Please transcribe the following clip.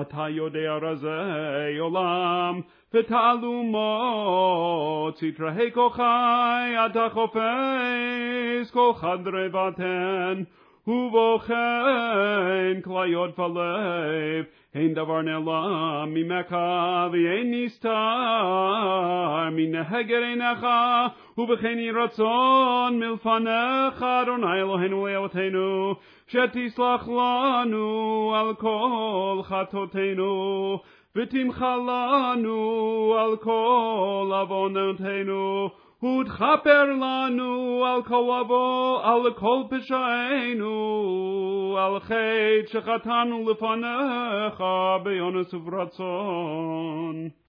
אתה יודע רזי עולם, ותעלומות סתרי כוחי, אתה חופש כל חדרי בטן, ובוכן כליות בלב, אין דבר נעלם ממך, ואין נסתר מנהגר עיניך, ובכן יהי רצון מלפניך, אדוני אלוהינו לאלוהינו, שתסלח לנו על כל חטאותינו, ותמחה לנו על כל עוונותינו, ותכפר לנו על כל עוון, על כל פשענו, על חטא שחטאנו לפניך באונס וברצון.